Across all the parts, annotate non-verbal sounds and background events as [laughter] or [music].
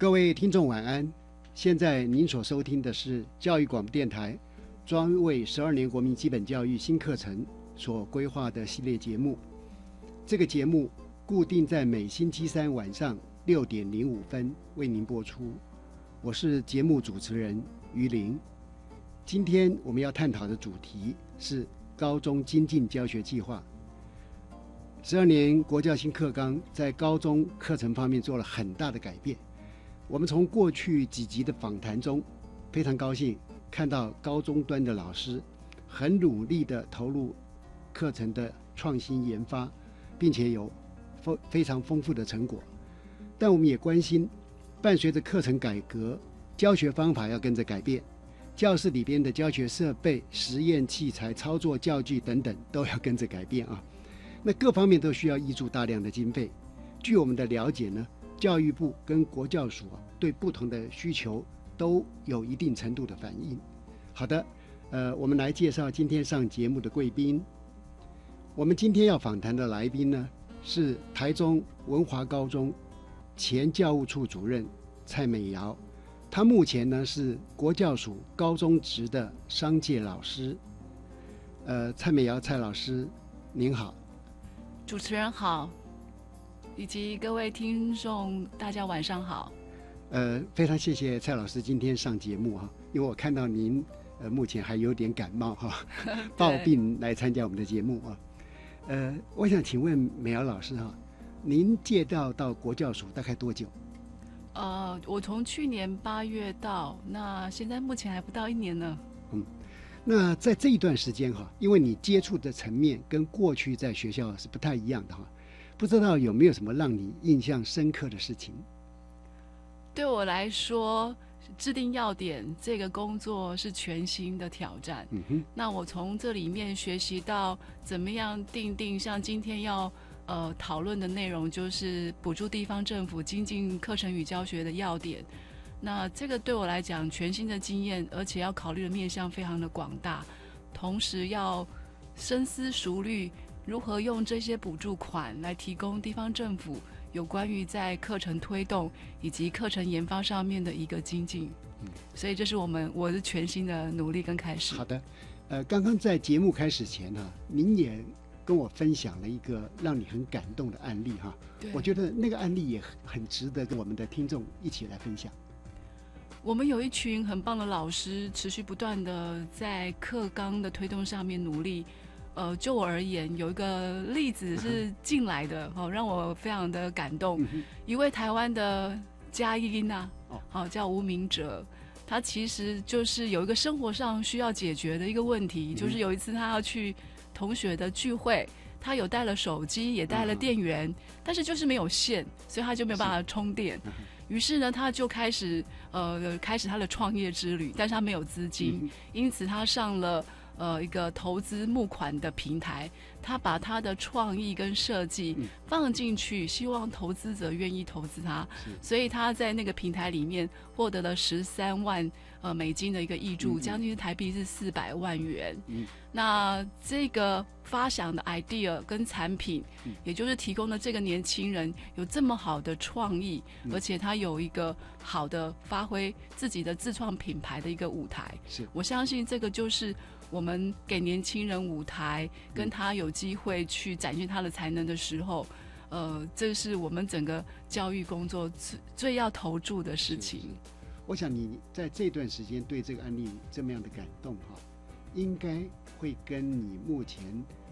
各位听众晚安，现在您所收听的是教育广播电台专为十二年国民基本教育新课程所规划的系列节目。这个节目固定在每星期三晚上六点零五分为您播出。我是节目主持人于林。今天我们要探讨的主题是高中精进教学计划。十二年国教新课纲在高中课程方面做了很大的改变。我们从过去几集的访谈中，非常高兴看到高中端的老师很努力地投入课程的创新研发，并且有丰非常丰富的成果。但我们也关心，伴随着课程改革，教学方法要跟着改变，教室里边的教学设备、实验器材、操作教具等等都要跟着改变啊。那各方面都需要挹注大量的经费。据我们的了解呢。教育部跟国教署，对不同的需求都有一定程度的反应。好的，呃，我们来介绍今天上节目的贵宾。我们今天要访谈的来宾呢，是台中文华高中前教务处主任蔡美瑶，她目前呢是国教署高中职的商界老师。呃，蔡美瑶蔡老师，您好。主持人好。以及各位听众，大家晚上好。呃，非常谢谢蔡老师今天上节目哈，因为我看到您呃目前还有点感冒哈，[laughs] [laughs] 抱病来参加我们的节目啊。呃，我想请问美瑶老师哈，您借调到国教署大概多久？呃，我从去年八月到，那现在目前还不到一年呢。嗯，那在这一段时间哈，因为你接触的层面跟过去在学校是不太一样的哈。不知道有没有什么让你印象深刻的事情？对我来说，制定要点这个工作是全新的挑战。嗯哼，那我从这里面学习到怎么样定定，像今天要呃讨论的内容，就是补助地方政府精进课程与教学的要点。那这个对我来讲全新的经验，而且要考虑的面向非常的广大，同时要深思熟虑。如何用这些补助款来提供地方政府有关于在课程推动以及课程研发上面的一个精进？嗯，所以这是我们我的全新的努力跟开始。好的，呃，刚刚在节目开始前呢，您也跟我分享了一个让你很感动的案例哈。我觉得那个案例也很值得跟我们的听众一起来分享。我们有一群很棒的老师，持续不断的在课纲的推动上面努力。呃，就我而言，有一个例子是进来的，哦，让我非常的感动。一位台湾的佳音呐，哦，叫吴明哲，他其实就是有一个生活上需要解决的一个问题，就是有一次他要去同学的聚会，他有带了手机，也带了电源，但是就是没有线，所以他就没有办法充电。于是呢，他就开始呃开始他的创业之旅，但是他没有资金，因此他上了。呃一个投资募款的平台，他把他的创意跟设计放进去，希望投资者愿意投资他，所以他在那个平台里面获得了十三万呃美金的一个益助，将近台币是四百万元。嗯。那这个发想的 idea 跟产品，也就是提供了这个年轻人有这么好的创意，而且他有一个好的发挥自己的自创品牌的一个舞台。是。我相信这个就是我们给年轻人舞台，跟他有机会去展现他的才能的时候，呃，这是我们整个教育工作最最要投注的事情。我想你在这段时间对这个案例这么样的感动哈，应该。会跟你目前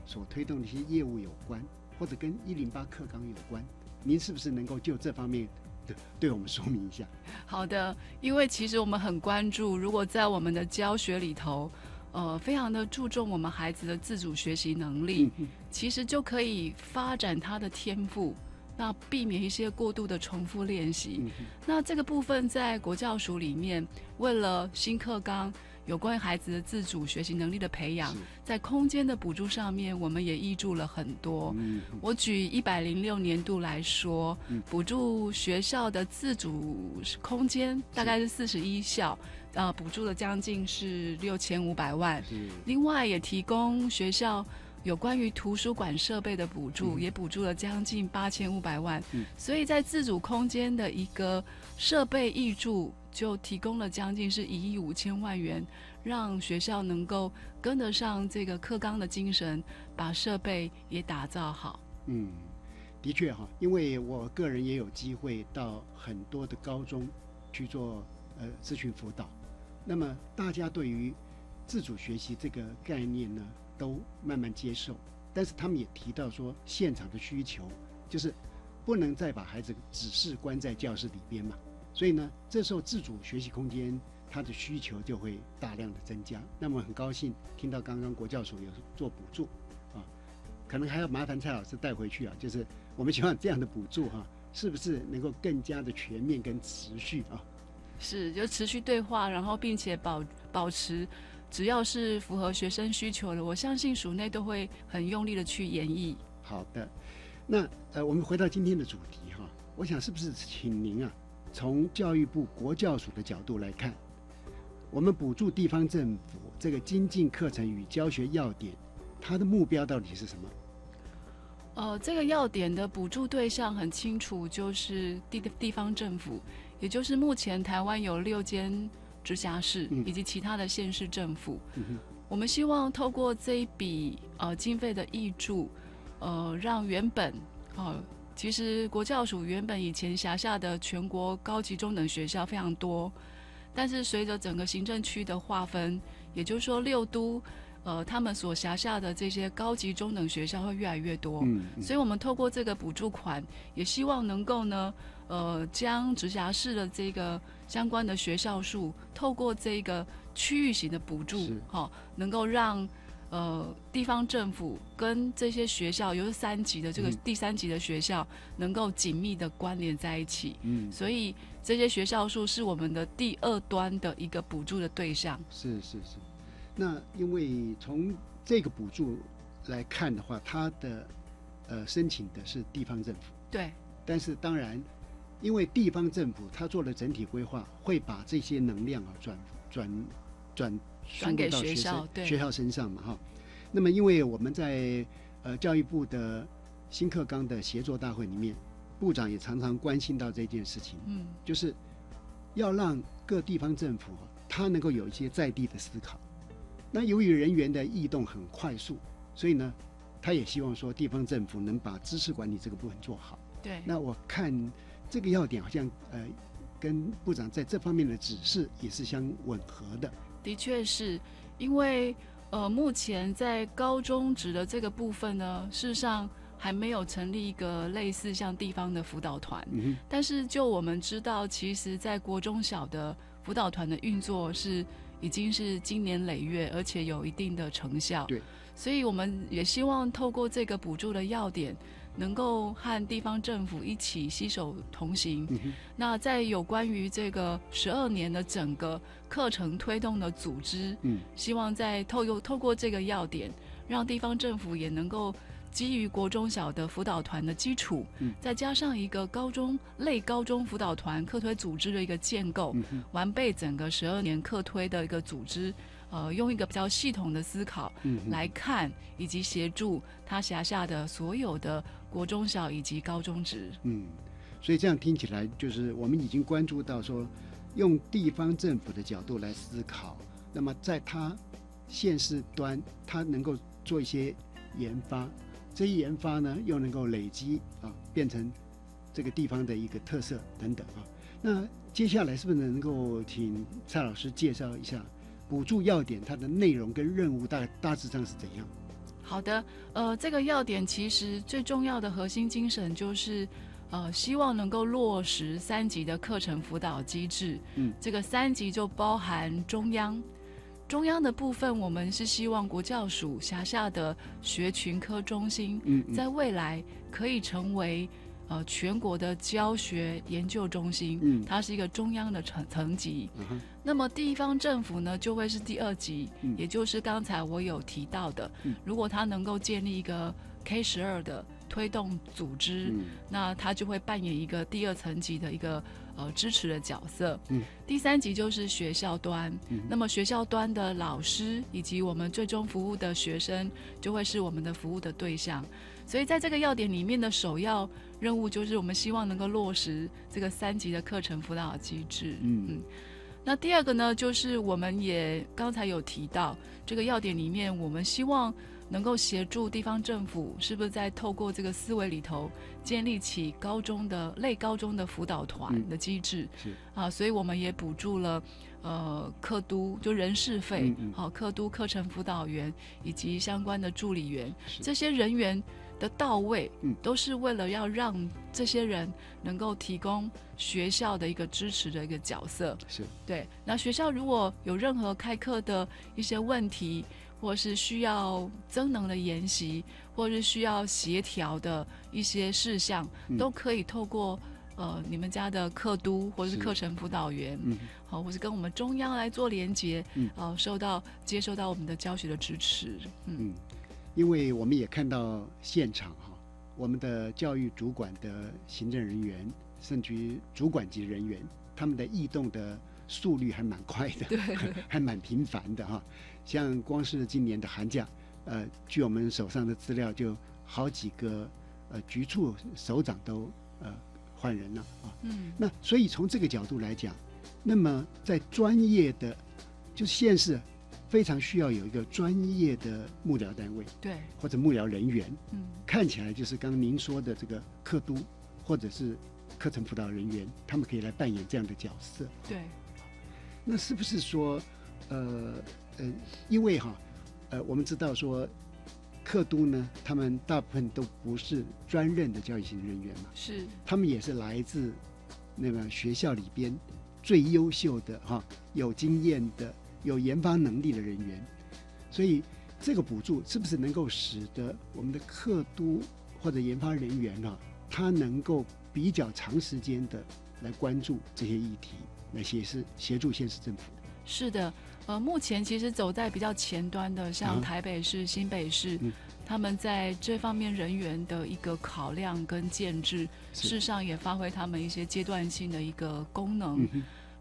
所推动的一些业务有关，或者跟一零八课纲有关，您是不是能够就这方面的对我们说明一下？好的，因为其实我们很关注，如果在我们的教学里头，呃，非常的注重我们孩子的自主学习能力，其实就可以发展他的天赋，那避免一些过度的重复练习。那这个部分在国教署里面，为了新课纲。有关于孩子的自主学习能力的培养，在空间的补助上面，我们也挹注了很多。我举一百零六年度来说，补助学校的自主空间大概是四十一校，呃，补助了将近是六千五百万。另外也提供学校有关于图书馆设备的补助，也补助了将近八千五百万。所以在自主空间的一个设备挹注。就提供了将近是一亿五千万元，让学校能够跟得上这个课纲的精神，把设备也打造好。嗯，的确哈，因为我个人也有机会到很多的高中去做呃咨询辅导，那么大家对于自主学习这个概念呢，都慢慢接受，但是他们也提到说，现场的需求就是不能再把孩子只是关在教室里边嘛。所以呢，这时候自主学习空间它的需求就会大量的增加。那么很高兴听到刚刚国教署有做补助，啊，可能还要麻烦蔡老师带回去啊。就是我们希望这样的补助哈，是不是能够更加的全面跟持续啊？是，就持续对话，然后并且保保持，只要是符合学生需求的，我相信署内都会很用力的去演绎。好的，那呃，我们回到今天的主题哈，我想是不是请您啊？从教育部国教署的角度来看，我们补助地方政府这个精进课程与教学要点，它的目标到底是什么？呃，这个要点的补助对象很清楚，就是地地方政府，也就是目前台湾有六间直辖市以及其他的县市政府。我们希望透过这一笔呃经费的挹注，呃，让原本呃。其实国教署原本以前辖下的全国高级中等学校非常多，但是随着整个行政区的划分，也就是说六都，呃，他们所辖下的这些高级中等学校会越来越多。嗯，所以我们透过这个补助款，也希望能够呢，呃，将直辖市的这个相关的学校数，透过这个区域型的补助，哈，能够让。呃，地方政府跟这些学校，尤其是三级的这个第三级的学校，能够紧密的关联在一起。嗯，所以这些学校数是我们的第二端的一个补助的对象。是是是。那因为从这个补助来看的话，它的呃申请的是地方政府。对。但是当然，因为地方政府他做了整体规划，会把这些能量啊转转转。转给学校，学校身上嘛，哈。那么，因为我们在呃教育部的新课纲的协作大会里面，部长也常常关心到这件事情，嗯，就是要让各地方政府他能够有一些在地的思考。那由于人员的异动很快速，所以呢，他也希望说地方政府能把知识管理这个部分做好。对。那我看这个要点好像呃，跟部长在这方面的指示也是相吻合的。的确是，因为呃，目前在高中职的这个部分呢，事实上还没有成立一个类似像地方的辅导团。嗯但是就我们知道，其实，在国中小的辅导团的运作是已经是经年累月，而且有一定的成效。对。所以我们也希望透过这个补助的要点，能够和地方政府一起携手同行。那在有关于这个十二年的整个课程推动的组织，嗯，希望在透过透过这个要点，让地方政府也能够基于国中小的辅导团的基础，嗯，再加上一个高中类高中辅导团课推组织的一个建构，完备整个十二年课推的一个组织。呃，用一个比较系统的思考来看，以及协助他辖下的所有的国中小以及高中职。嗯，所以这样听起来，就是我们已经关注到说，用地方政府的角度来思考，那么在它县市端，它能够做一些研发，这一研发呢，又能够累积啊，变成这个地方的一个特色等等啊。那接下来是不是能够请蔡老师介绍一下？补助要点，它的内容跟任务大大致上是怎样？好的，呃，这个要点其实最重要的核心精神就是，呃，希望能够落实三级的课程辅导机制。嗯，这个三级就包含中央，中央的部分，我们是希望国教署辖下的学群科中心，在未来可以成为。呃，全国的教学研究中心，嗯，它是一个中央的层层级。嗯那么地方政府呢，就会是第二级，也就是刚才我有提到的，如果它能够建立一个 K 十二的推动组织，那它就会扮演一个第二层级的一个呃支持的角色。嗯，第三级就是学校端，那么学校端的老师以及我们最终服务的学生，就会是我们的服务的对象。所以在这个要点里面的首要任务就是，我们希望能够落实这个三级的课程辅导机制。嗯嗯。那第二个呢，就是我们也刚才有提到，这个要点里面，我们希望能够协助地方政府，是不是在透过这个思维里头，建立起高中的类高中的辅导团的机制。是啊，所以我们也补助了呃课督就人事费，好课督课程辅导员以及相关的助理员这些人员。的到位，嗯，都是为了要让这些人能够提供学校的一个支持的一个角色，是。对。那学校如果有任何开课的一些问题，或是需要增能的研习，或是需要协调的一些事项，都可以透过呃你们家的课督或者是。课程辅导员，嗯，好，或是跟我们中央来做连接，嗯，哦，受到接受到我们的教学的支持，嗯。因为我们也看到现场哈，我们的教育主管的行政人员，甚至于主管级人员，他们的异动的速率还蛮快的，[laughs] 还蛮频繁的哈。像光是今年的寒假，呃，据我们手上的资料，就好几个呃局处首长都呃换人了啊。嗯。那所以从这个角度来讲，那么在专业的就县市。非常需要有一个专业的幕僚单位，对，或者幕僚人员，嗯，看起来就是刚刚您说的这个课督，或者是课程辅导人员，他们可以来扮演这样的角色，对。那是不是说，呃呃，因为哈，呃，我们知道说，课督呢，他们大部分都不是专任的教育型人员嘛，是，他们也是来自那个学校里边最优秀的哈，有经验的。有研发能力的人员，所以这个补助是不是能够使得我们的客都或者研发人员啊，他能够比较长时间的来关注这些议题，来协是协助县市政府？是的，呃，目前其实走在比较前端的，像台北市、新北市，他们在这方面人员的一个考量跟建制，事实上也发挥他们一些阶段性的一个功能。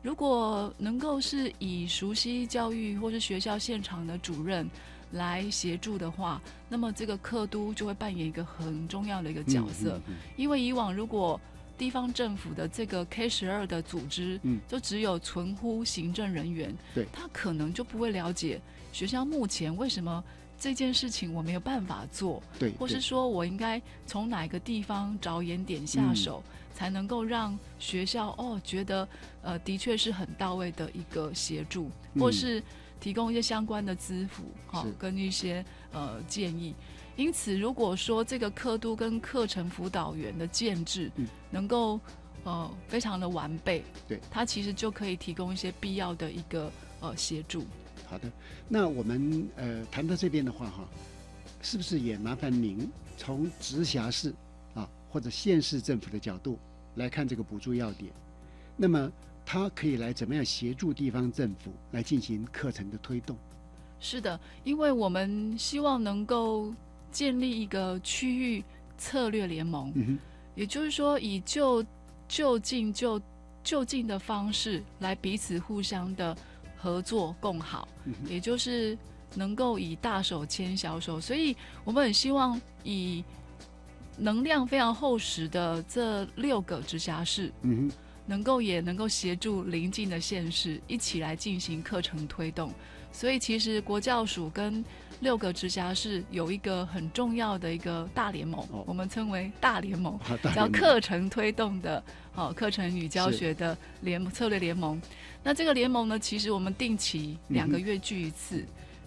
如果能够是以熟悉教育或是学校现场的主任来协助的话，那么这个课都就会扮演一个很重要的一个角色。因为以往如果地方政府的这个 K 十二的组织，嗯就只有存乎行政人员，对，他可能就不会了解学校目前为什么这件事情我没有办法做，对，或是说我应该从哪个地方着眼点下手。才能够让学校哦觉得呃的确是很到位的一个协助，或是提供一些相关的资辅哈，跟一些呃建议。因此，如果说这个课度跟课程辅导员的建制能够呃非常的完备，对，他其实就可以提供一些必要的一个呃协助。好的，那我们呃谈到这边的话哈，是不是也麻烦您从直辖市啊？或者县市政府的角度来看这个补助要点，那么它可以来怎么样协助地方政府来进行课程的推动？是的，因为我们希望能够建立一个区域策略联盟，嗯也就是说以就就近就就近的方式来彼此互相的合作共好，嗯也就是能够以大手牵小手，所以我们很希望以能量非常厚实的这六个直辖市，嗯哼，能够也能够协助邻近的县市一起来进行课程推动。所以其实国教署跟六个直辖市有一个很重要的一个大联盟，哦我们称为大联盟。叫课程推动的，哦，课程与教学的联策略联盟。那这个联盟呢，其实我们定期两个月聚一次。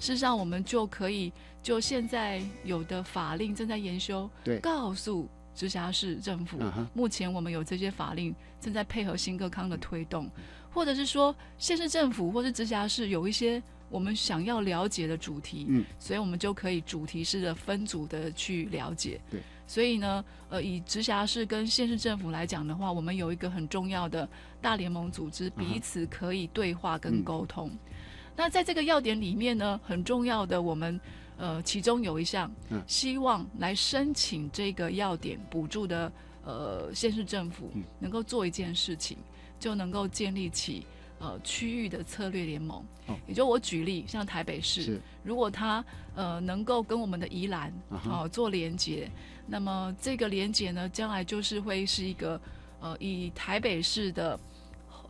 事实上，我们就可以就现在有的法令正在研修，对。告诉直辖市政府，目前我们有这些法令正在配合新各康的推动，或者是说县市政府或是直辖市有一些我们想要了解的主题，嗯，所以我们就可以主题式的分组的去了解。对，所以呢，呃，以直辖市跟县市政府来讲的话，我们有一个很重要的大联盟组织，彼此可以对话嗯。跟沟通。那在这个要点里面呢，很重要的，我们呃，其中有一项，嗯。希望来申请这个要点补助的呃县市政府嗯。能够做一件事情，就能够建立起呃区域的策略联盟。哦。也就我举例，像台北市，如果它呃能够跟我们的宜兰啊哈。哦、做连接，那么这个连接呢，将来就是会是一个呃以台北市的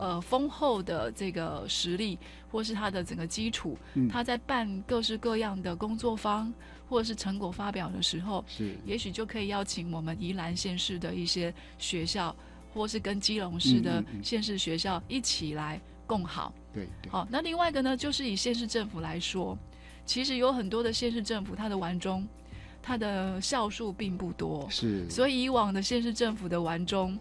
呃丰厚的这个实力，或是他的整个基础，嗯。他在办各式各样的工作坊或者是成果发表的时候，是。也许就可以邀请我们宜兰县市的一些学校，或是跟基隆市的县市学校一起来共好。对对，好，那另外一个呢，就是以县市政府来说，其实有很多的县市政府，它的完中，它的校数并不多，是，所以以往的县市政府的完中，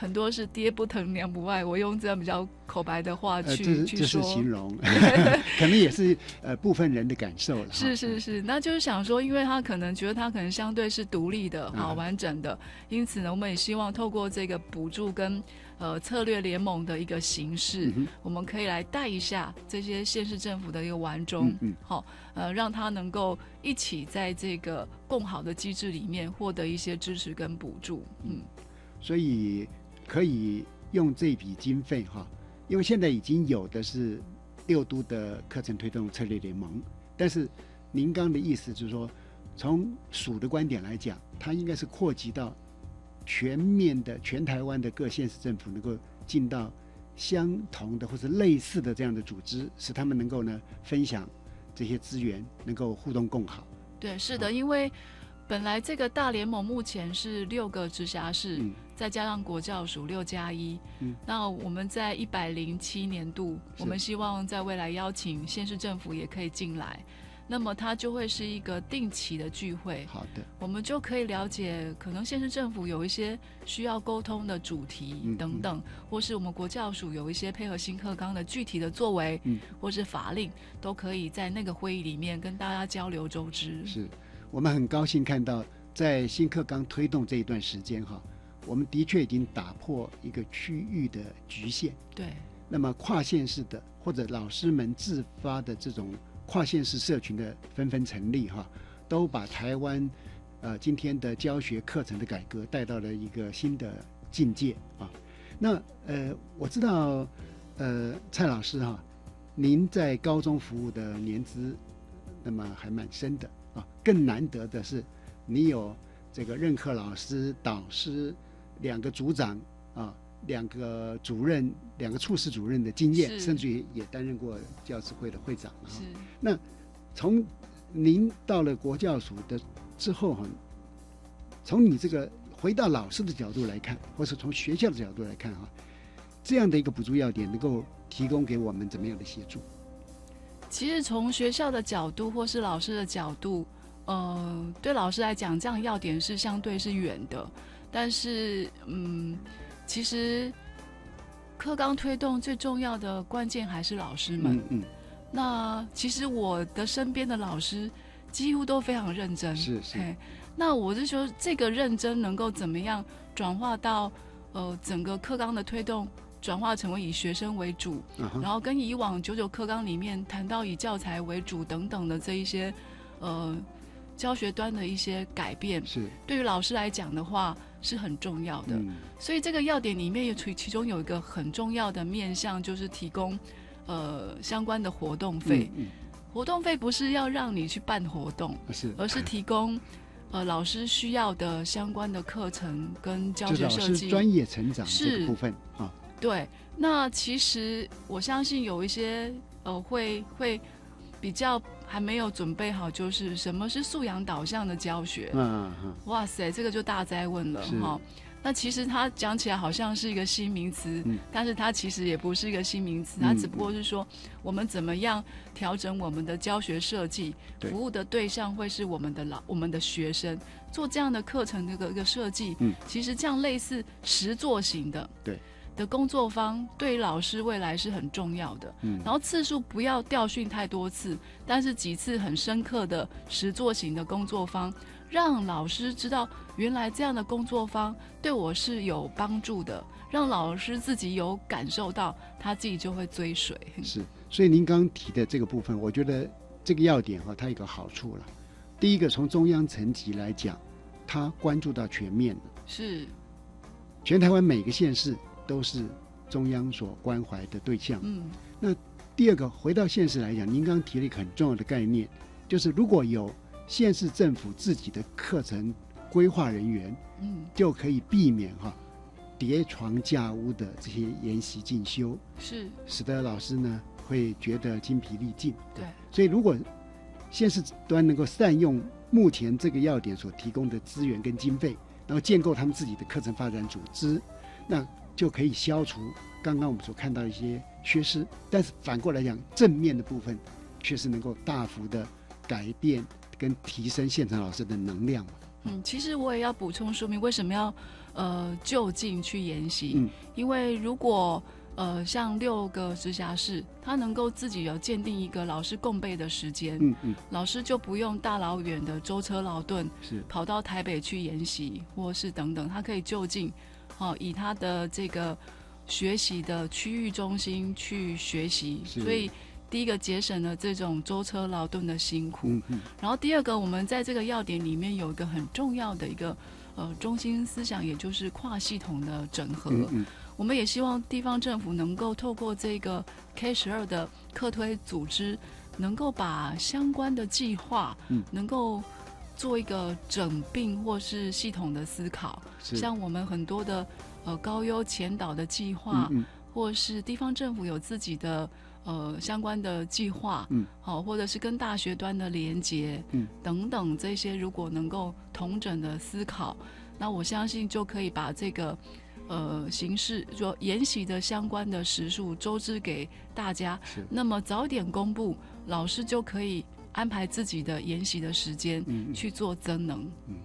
很多是爹不疼娘不爱。我用这样比较口白的话呃，去、去说，形容，[laughs] [laughs] 可能也是呃部分人的感受了。是是是，那就是想说，因为他可能觉得他可能相对是独立的、嗯。好完整的，因此呢，我们也希望透过这个补助跟呃策略联盟的一个形式，嗯我们可以来带一下这些县市政府的一个完中，嗯嗯。好、呃，让他能够一起在这个共好的机制里面获得一些支持跟补助，嗯，所以可以用这笔经费哈，因为现在已经有的是六都的课程推动策略联盟，但是您刚的意思就是说，从署的观点来讲，它应该是扩及到全面的全台湾的各县市政府能够进到相同的或者类似的这样的组织，使他们能够呢分享这些资源，能够互动共好。对，是的，因为本来这个大联盟目前是六个直辖市，嗯再加上国教署六加一，嗯。那我们在一百零七年度，我们希望在未来邀请县市政府也可以进来，那么它就会是一个定期的聚会，好的，我们就可以了解可能县市政府有一些需要沟通的主题嗯。等等，或是我们国教署有一些配合新课纲的具体的作为，嗯。或是法令，都可以在那个会议里面跟大家交流周知。是。我们很高兴看到，在新课纲推动这一段时间哈，我们的确已经打破一个区域的局限。对，那么跨县市的或者老师们自发的这种跨县市社群的纷纷成立哈，都把台湾呃今天的教学课程的改革带到了一个新的境界啊。那呃，我知道呃蔡老师哈，您在高中服务的年资那么还蛮深的啊，更难得的是你有这个任课老师、导师两个组长啊。两个主任、两个处室主任的经验，甚至于也担任过教师会的会长。是。从您到了国教署的之后哈，从你这个回到老师的角度来看，或是从学校的角度来看哈，这样的一个补助要点能够提供给我们怎么样的协助？其实从学校的角度或是老师的角度，呃，对老师来讲，这样要点是相对是远的，但是嗯，其实课纲推动最重要的关键还是老师们。嗯嗯，那其实我的身边的老师几乎都非常认真，是是。嘿那我是说，这个认真能够怎么样转化到呃整个课纲的推动，转化成为以学生为主，然后跟以往九九课纲里面谈到以教材为主等等的这一些呃教学端的一些改变，是。对于老师来讲的话是很重要的。所以这个要点里面有其其中有一个很重要的面向，就是提供呃相关的活动费。活动费不是要让你去办活动，是，而是提供呃老师需要的相关的课程跟教学设计、专业成长是部分啊。对，那其实我相信有一些呃会会比较还没有准备好，就是什么是素养导向的教学？嗯嗯。哇塞，这个就大灾问了哈。那其实它讲起来好像是一个新名词，但是它其实也不是一个新名词，它只不过是说我们怎么样调整我们的教学设计，服务的对象会是我们的老我们的学生，做这样的课程的一个一个设计，嗯。其实这样类似实作型的，对的工作方对于老师未来是很重要的，嗯然后次数不要调训太多次，但是几次很深刻的实作型的工作方。让老师知道，原来这样的工作方对我是有帮助的，让老师自己有感受到，他自己就会追随。是，所以您刚刚提的这个部分，我觉得这个要点哈，它有个好处了。第一个，从中央层级来讲，他关注到全面的，是，全台湾每个县市都是中央所关怀的对象。嗯，那第二个，回到现实来讲，您刚刚提了一个很重要的概念，就是如果有。县市政府自己的课程规划人员，嗯，就可以避免哈叠床架屋的这些研习进修，是使得老师呢会觉得精疲力尽。对，所以如果县市端能够善用目前这个要点所提供的资源跟经费，然后建构他们自己的课程发展组织，那就可以消除刚刚我们所看到一些缺失。但是反过来讲，正面的部分却是能够大幅的改变。跟提升现场老师的能量嗯，其实我也要补充说明，为什么要呃就近去研习？嗯，因为如果呃像六个直辖市，他能够自己有鉴定一个老师共备的时间，嗯嗯，老师就不用大老远的舟车劳顿，是跑到台北去研习，或是等等，他可以就近，哦，以他的这个学习的区域中心去学习，所以。第一个节省了这种舟车劳顿的辛苦，嗯然后第二个，我们在这个要点里面有一个很重要的一个呃中心思想，也就是跨系统的整合。嗯我们也希望地方政府能够透过这个 K 十二的客推组织，能够把相关的计划，能够做一个整并或是系统的思考。像我们很多的呃高优前导的计划，或是地方政府有自己的。呃，相关的计划，嗯，好，或者是跟大学端的连接，嗯，等等这些，如果能够同整的思考，那我相信就可以把这个呃形式，说研习的相关的时数周知给大家，是，那么早点公布，老师就可以安排自己的研习的时间，嗯，去做增能，嗯。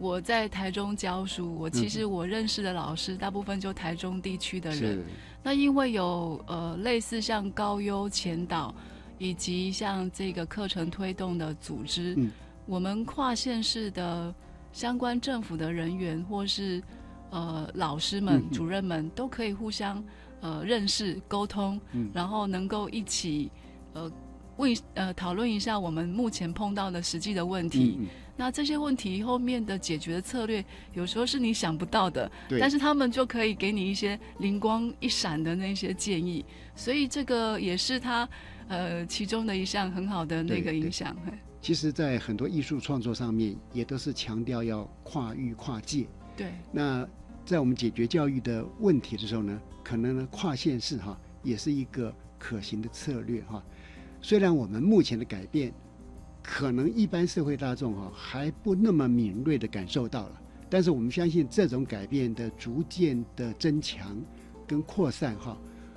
我在台中教书，我其实我认识的老师大部分就台中地区的人。那因为有呃类似像高优前导，以及像这个课程推动的组织，我们跨县市的相关政府的人员或是呃老师们、主任们都可以互相呃认识、沟通，然后能够一起呃问呃讨论一下我们目前碰到的实际的问题。那这些问题后面的解决的策略，有时候是你想不到的，但是他们就可以给你一些灵光一闪的那些建议，所以这个也是他呃其中的一项很好的那个影响。其实，在很多艺术创作上面，也都是强调要跨域跨界。对。那在我们解决教育的问题的时候呢，可能呢跨县市哈也是一个可行的策略哈。虽然我们目前的改变。可能一般社会大众哈还不那么敏锐的感受到了，但是我们相信这种改变的逐渐的增强跟扩散哈，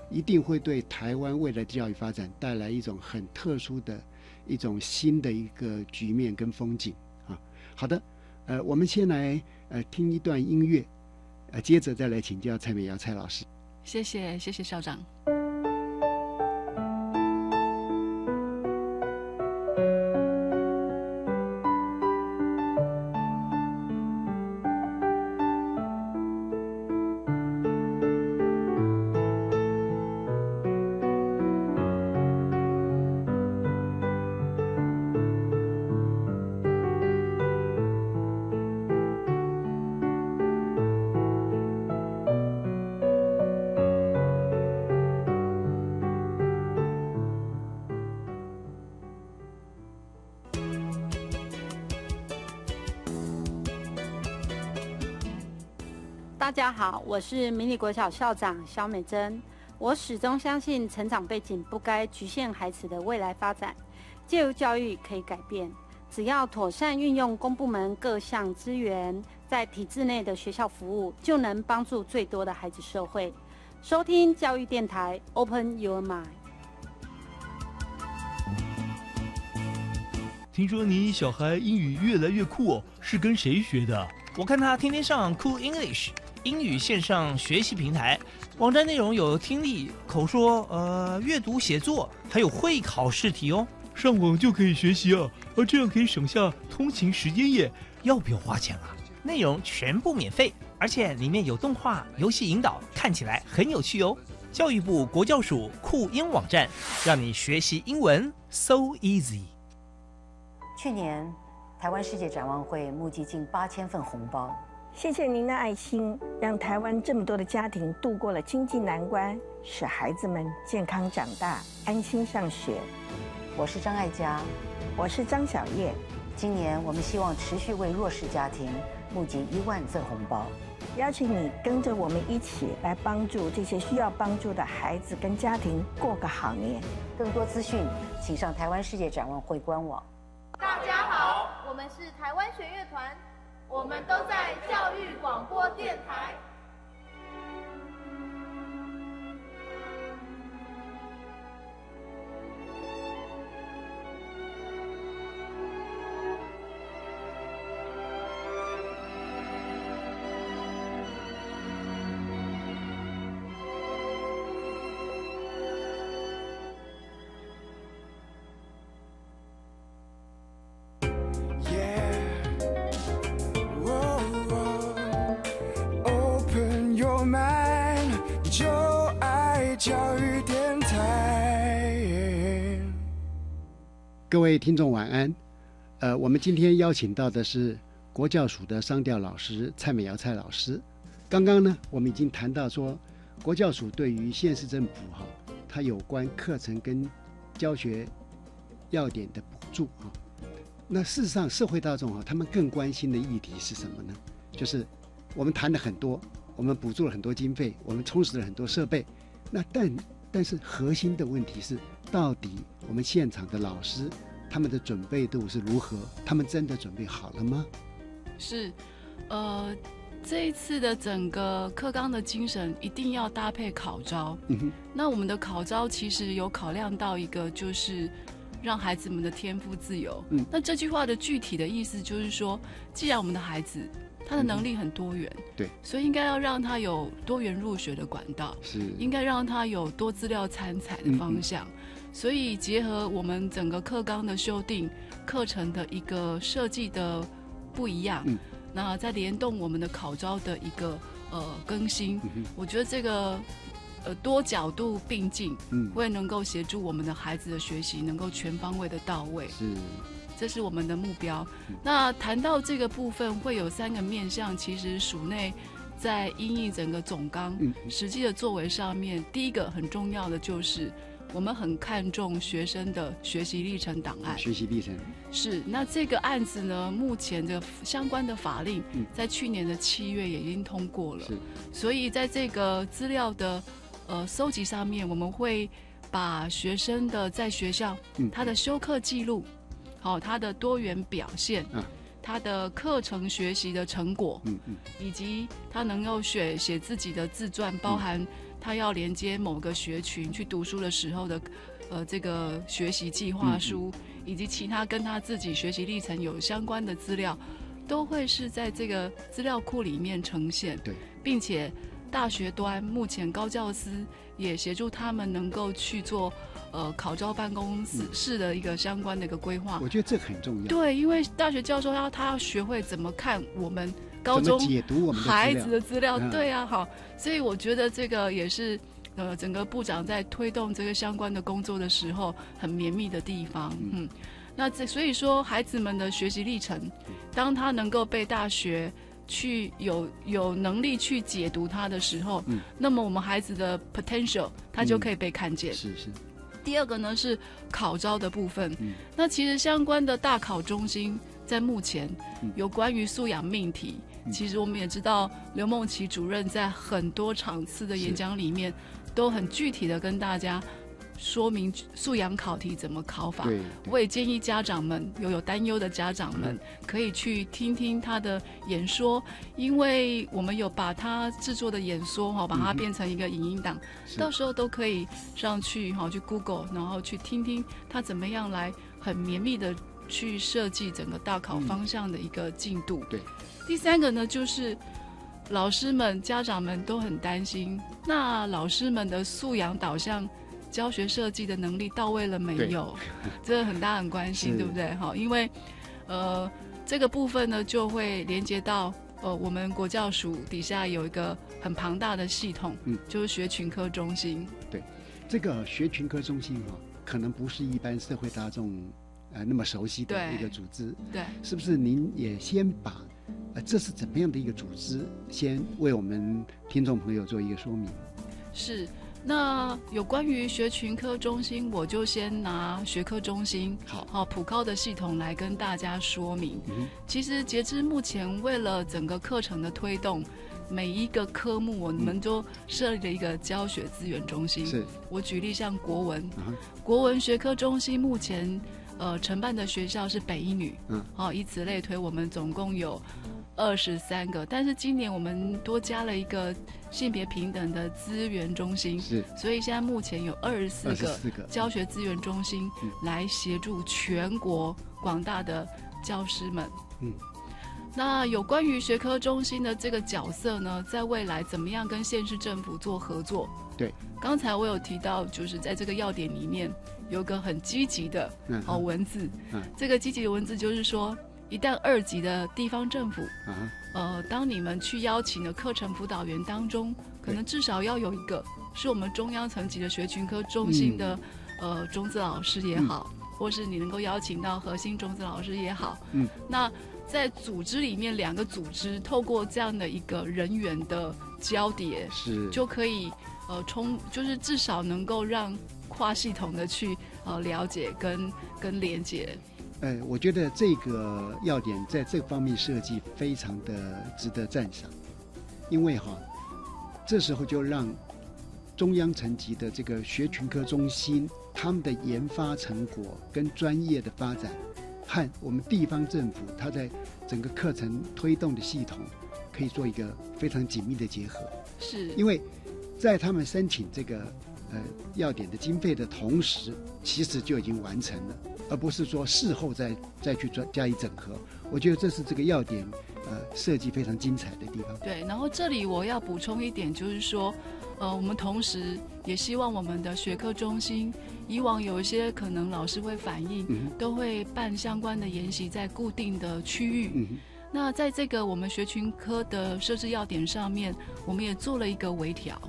一定会对台湾未来教育发展带来一种很特殊的一种新的一个局面跟风景啊。好的，呃，我们先来呃听一段音乐，呃，接着再来请教蔡美瑶蔡老师。谢谢，谢谢校长。好，我是迷你国小校长肖美珍。我始终相信，成长背景不该局限孩子的未来发展。借由教育可以改变，只要妥善运用公部门各项资源，在体制内的学校服务，就能帮助最多的孩子社会。收听教育电台，Open Your Mind。听说你小孩英语越来越酷哦，是跟谁学的？我看他天天上 Cool English 英语线上学习平台，网站内容有听力、口说、呃阅读、写作，还有会考试题哦。上网就可以学习啊，啊这样可以省下通勤时间耶。要不要花钱啊？内容全部免费，而且里面有动画、游戏引导，看起来很有趣哦。教育部国教署酷英网站，让你学习英文 so easy。去年，台湾世界展望会募集近八千份红包。谢谢您的爱心，让台湾这么多的家庭度过了经济难关，使孩子们健康长大、安心上学。我是张爱嘉，我是张小叶。今年我们希望持续为弱势家庭募集一万份红包，邀请你跟着我们一起来帮助这些需要帮助的孩子跟家庭过个好年。更多资讯，请上台湾世界展望会官网。大家好，我们是台湾弦乐团，我们都在教育广播电台。各位听众晚安，呃，我们今天邀请到的是国教署的商调老师蔡美瑶蔡老师。刚刚呢，我们已经谈到说，国教署对于县市政府哈，它有关课程跟教学要点的补助啊。那事实上，社会大众哈，他们更关心的议题是什么呢？就是我们谈了很多，我们补助了很多经费，我们充实了很多设备，那但但是核心的问题是。到底我们现场的老师他们的准备度是如何？他们真的准备好了吗？是，呃，这一次的整个课纲的精神一定要搭配考招。嗯哼。那我们的考招其实有考量到一个，就是让孩子们的天赋自由。嗯。那这句话的具体的意思就是说，既然我们的孩子他的能力很多元，对，所以应该要让他有多元入学的管道，是应该让他有多资料参采的方向。所以结合我们整个课纲的修订，课程的一个设计的不一样，那再联动我们的考招的一个呃更新，我觉得这个呃多角度并进，嗯会能够协助我们的孩子的学习能够全方位的到位。是，这是我们的目标。那谈到这个部分，会有三个面向，其实署内在应应整个总纲实际的作为上面，第一个很重要的就是。我们很看重学生的学习历程档案。学习历程是那这个案子呢？目前的相关的法令在去年的七月也已经通过了。是，所以在这个资料的呃收集上面，我们会把学生的在学校他的休课记录，好他的多元表现，他的课程学习的成果，嗯嗯，以及他能够写写自己的自传，包含。他要连接某个学群去读书的时候的，呃，这个学习计划书，以及其他跟他自己学习历程有相关的资料，都会是在这个资料库里面呈现。对，并且大学端目前高教司也协助他们能够去做，呃，考招办公室的一个相关的一个规划。我觉得这很重要。对，因为大学教授要他要学会怎么看我们。高中孩子的资料，对啊，好，所以我觉得这个也是呃，整个部长在推动这个相关的工作的时候很绵密的地方。嗯，那这所以说孩子们的学习历程，当他能够被大学去有有能力去解读他的时候，嗯，那么我们孩子的 potential 他就可以被看见。是是。第二个呢是考招的部分，嗯，那其实相关的大考中心在目前有关于素养命题。其实我们也知道，刘梦琪主任在很多场次的演讲里面，都很具体的跟大家说明素养考题怎么考法。我也建议家长们有有担忧的家长们，可以去听听他的演说，因为我们有把他制作的演说哈，把它变成一个影音档，到时候都可以上去哈，去 Google，然后去听听他怎么样来很绵密的。去设计整个大考方向的一个进度。对，第三个呢，就是老师们、家长们都很担心，那老师们的素养导向教学设计的能力到位了没有？[laughs] 这个很大很关心，对不对？哈，因为呃，这个部分呢，就会连接到呃，我们国教署底下有一个很庞大的系统，嗯，就是学群科中心。对，这个学群科中心哈，可能不是一般社会大众。呃，那么熟悉的一个组织，对，是不是您也先把，呃，这是怎么样的一个组织，先为我们听众朋友做一个说明？是，那有关于学群科中心，我就先拿学科中心，好，好普高的系统来跟大家说明。其实截至目前，为了整个课程的推动，每一个科目我们都设立了一个教学资源中心。是，我举例像国文，国文学科中心目前。呃，承办的学校是北一女，嗯，好，以此类推，我们总共有二十三个，但是今年我们多加了一个性别平等的资源中心，是，所以现在目前有二十四个教学资源中心来协助全国广大的教师们，嗯，那有关于学科中心的这个角色呢，在未来怎么样跟县市政府做合作？对，刚才我有提到，就是在这个要点里面。有个很积极的哦文字，这个积极的文字就是说，一旦二级的地方政府，呃，当你们去邀请的课程辅导员当中，可能至少要有一个是我们中央层级的学群科中心的呃中子老师也好，或是你能够邀请到核心中子老师也好，嗯，那在组织里面两个组织透过这样的一个人员的交叠，是。就可以呃充，就是至少能够让。跨系统的去呃了解跟跟连接，呃，我觉得这个要点在这方面设计非常的值得赞赏，因为哈，这时候就让中央层级的这个学群科中心他们的研发成果跟专业的发展，和我们地方政府它在整个课程推动的系统，可以做一个非常紧密的结合。是，因为在他们申请这个。呃，要点的经费的同时，其实就已经完成了，而不是说事后再再去做加以整合。我觉得这是这个要点呃设计非常精彩的地方。对，然后这里我要补充一点，就是说，呃，我们同时也希望我们的学科中心，以往有一些可能老师会反映，都会办相关的研习在固定的区域。那在这个我们学群科的设置要点上面，我们也做了一个微调。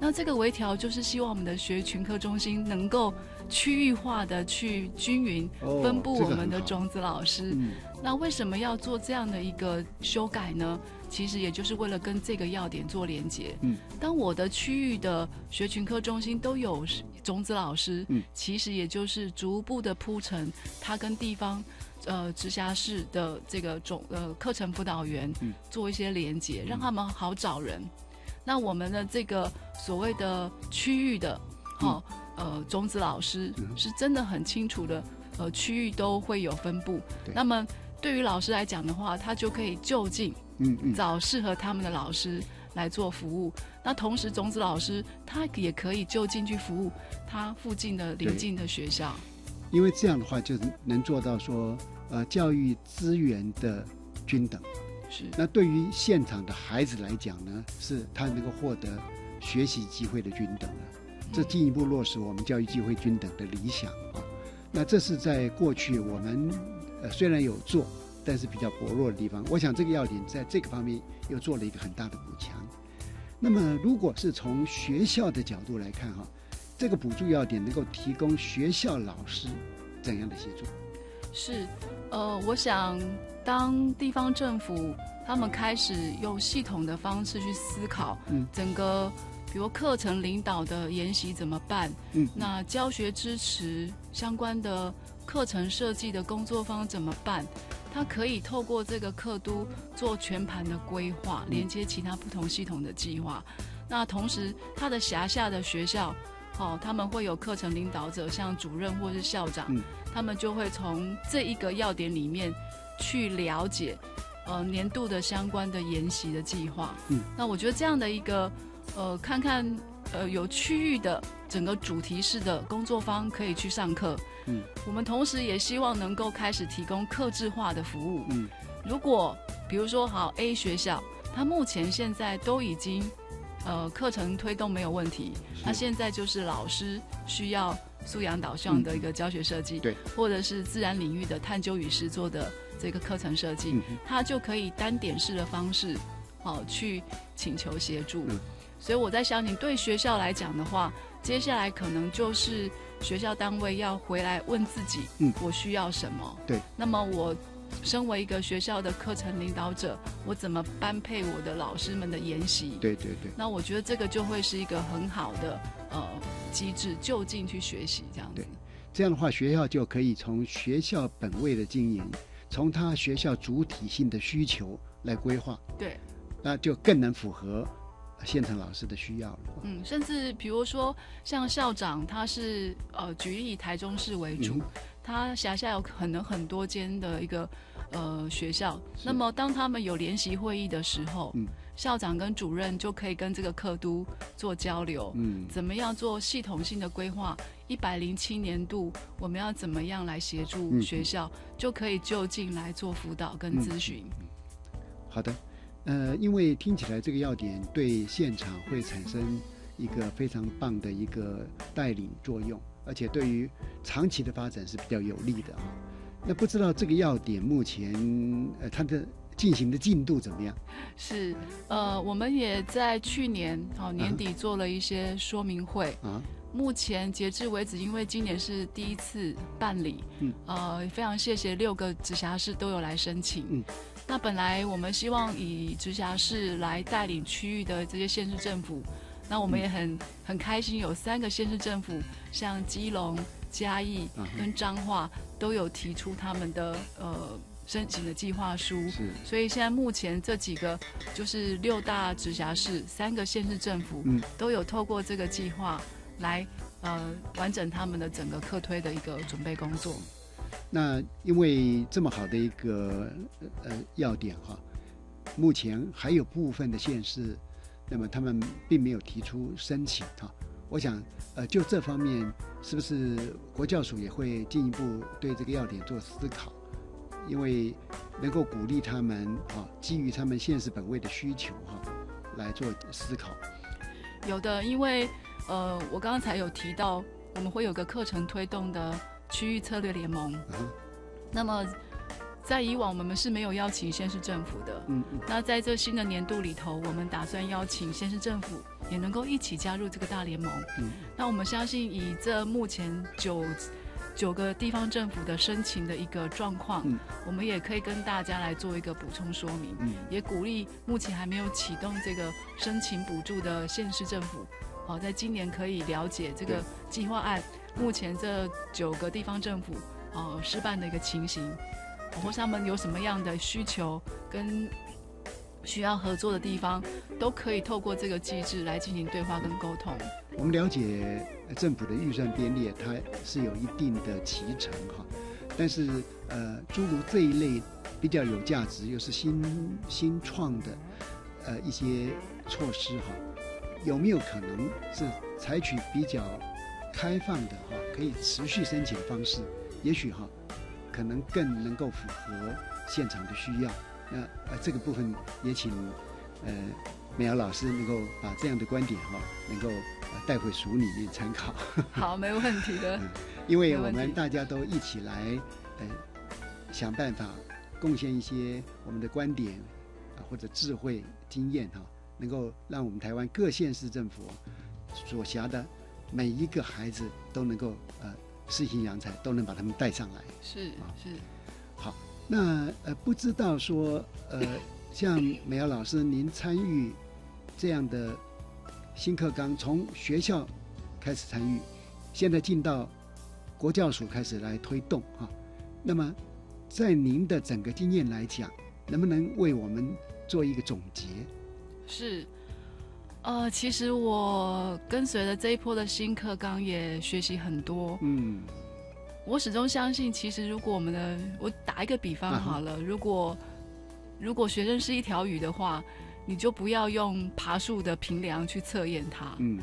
那这个微调就是希望我们的学群科中心能够区域化的去均匀分布我们的种子老师。那为什么要做这样的一个修改呢？其实也就是为了跟这个要点做连接。嗯，当我的区域的学群科中心都有种子老师，嗯，其实也就是逐步的铺成，它跟地方。呃，直辖市的这个总呃课程辅导员做一些连接，让他们好找人。那我们的这个所谓的区域的，哈呃种子老师是真的很清楚的，呃区域都会有分布。那么对于老师来讲的话，他就可以就近嗯找适合他们的老师来做服务。那同时种子老师他也可以就近去服务他附近的邻近的学校。因为这样的话，就能做到说。呃，教育资源的均等，是那对于现场的孩子来讲呢，是他能够获得学习机会的均等了。这进一步落实我们教育机会均等的理想啊。那这是在过去我们呃虽然有做，但是比较薄弱的地方。我想这个要点在这个方面又做了一个很大的补强。那么，如果是从学校的角度来看哈，这个补助要点能够提供学校老师怎样的协助？是，呃，我想当地方政府他们开始用系统的方式去思考，嗯，整个比如课程领导的研习怎么办，嗯，那教学支持相关的课程设计的工作方怎么办？它可以透过这个课都做全盘的规划，连接其他不同系统的计划。那同时，它的辖下的学校，哦，他们会有课程领导者，像主任或是校长，他们就会从这一个要点里面去了解，呃，年度的相关的研习的计划。嗯，那我觉得这样的一个，呃，看看，呃，有区域的整个主题式的工作坊可以去上课。嗯，我们同时也希望能够开始提供客制化的服务。嗯，如果比如说好 A 学校，它目前现在都已经。呃，课程推动没有问题。那现在就是老师需要素养导向的一个教学设计，对，或者是自然领域的探究与实作的这个课程设计，它就可以单点式的方式，好去请求协助。所以我在想，你对学校来讲的话，接下来可能就是学校单位要回来问自己，嗯，我需要什么？对，那么我。身为一个学校的课程领导者，我怎么般配我的老师们的研习？对对对。那我觉得这个就会是一个很好的呃机制，就近去学习这样子。对，这样的话，学校就可以从学校本位的经营，从他学校主体性的需求来规划。对。那就更能符合现场老师的需要了。嗯，甚至比如说像校长，他是呃举例台中市为主。他辖下有可能很多间的一个呃学校，那么当他们有联席会议的时候，校长跟主任就可以跟这个课都做交流，嗯，怎么样做系统性的规划？一百零七年度我们要怎么样来协助学校，就可以就近来做辅导跟咨询。好的，呃，因为听起来这个要点对现场会产生一个非常棒的一个带领作用。而且对于长期的发展是比较有利的啊。那不知道这个要点目前呃它的进行的进度怎么样？是呃我们也在去年哦年底做了一些说明会啊。目前截至为止，因为今年是第一次办理，嗯呃非常谢谢六个直辖市都有来申请。嗯。那本来我们希望以直辖市来带领区域的这些县市政府。那我们也很很开心，有三个县市政府，像基隆、嘉义跟彰化，都有提出他们的呃申请的计划书。是，所以现在目前这几个就是六大直辖市，三个县市政府，嗯，都有透过这个计划来呃完整他们的整个客推的一个准备工作。那因为这么好的一个呃要点哈，目前还有部分的县市。那么他们并没有提出申请哈，我想呃就这方面是不是国教署也会进一步对这个要点做思考，因为能够鼓励他们啊，基于他们现实本位的需求哈来做思考。有的，因为呃我刚才有提到我们会有个课程推动的区域策略联盟，那么。在以往我们是没有邀请县市政府的，嗯嗯，那在这新的年度里头，我们打算邀请县市政府也能够一起加入这个大联盟，嗯，那我们相信以这目前九九个地方政府的申请的一个状况，嗯，我们也可以跟大家来做一个补充说明，嗯，也鼓励目前还没有启动这个申请补助的县市政府，好，在今年可以了解这个计划案目前这九个地方政府呃失办的一个情形。或他们有什么样的需求跟需要合作的地方，都可以透过这个机制来进行对话跟沟通。我们了解政府的预算编列，它是有一定的提成哈，但是呃，诸如这一类比较有价值又是新新创的呃一些措施哈，有没有可能是采取比较开放的哈，可以持续申请的方式？也许哈。可能更能够符合现场的需要。那呃，这个部分也请呃美瑶老师能够把这样的观点哈，能够带回署里面参考。[laughs] 好，没问题的。因为我们大家都一起来呃想办法贡献一些我们的观点啊或者智慧经验哈，能够让我们台湾各县市政府所辖的每一个孩子都能够呃。世行扬才都能把他们带上来，是啊。是，好，那呃不知道说呃像美瑶老师您参与这样的新课纲，从学校开始参与，现在进到国教署开始来推动哈，那么在您的整个经验来讲，能不能为我们做一个总结？是，呃，其实我跟随着这一波的新课纲也学习很多。嗯，我始终相信，其实如果我们的，我打一个比方好了，如果如果学生是一条鱼的话，你就不要用爬树的平梁去测验它。嗯。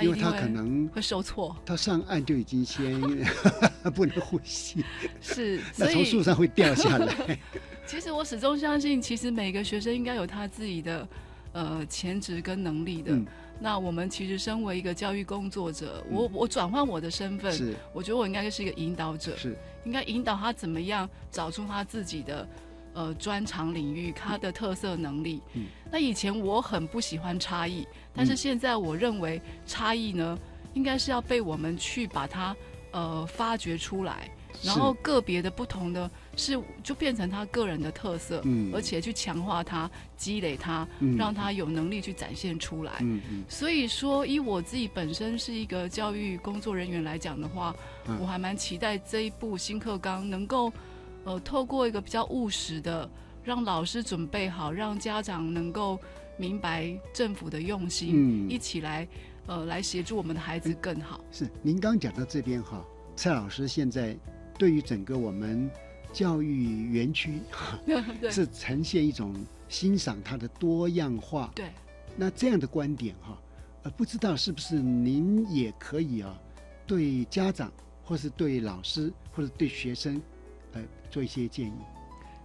因为他可能会受挫，他上岸就已经先 [laughs] [laughs] 不能呼吸，是，那从树上会掉下来。[laughs] 其实我始终相信，其实每个学生应该有他自己的呃潜质跟能力的。那我们其实身为一个教育工作者，我我转换我的身份，我觉得我应该就是一个引导者，应该引导他怎么样找出他自己的。呃，专长领域，他的特色能力。那以前我很不喜欢差异，但是现在我认为差异呢，应该是要被我们去把它呃发掘出来，然后个别的不同的是就变成他个人的特色，嗯，而且去强化他，积累它，让他有能力去展现出来。嗯嗯。所以说，以我自己本身是一个教育工作人员来讲的话，我还蛮期待这一部新课纲能够。呃，透过一个比较务实的，让老师准备好，让家长能够明白政府的用心，一起来，呃，来协助我们的孩子更好。是，您刚讲到这边哈，蔡老师现在对于整个我们教育园区，[laughs] 是呈现一种欣赏它的多样化。对。那这样的观点哈，呃，不知道是不是您也可以啊，对家长或是对老师或者对学生。呃，做一些建议，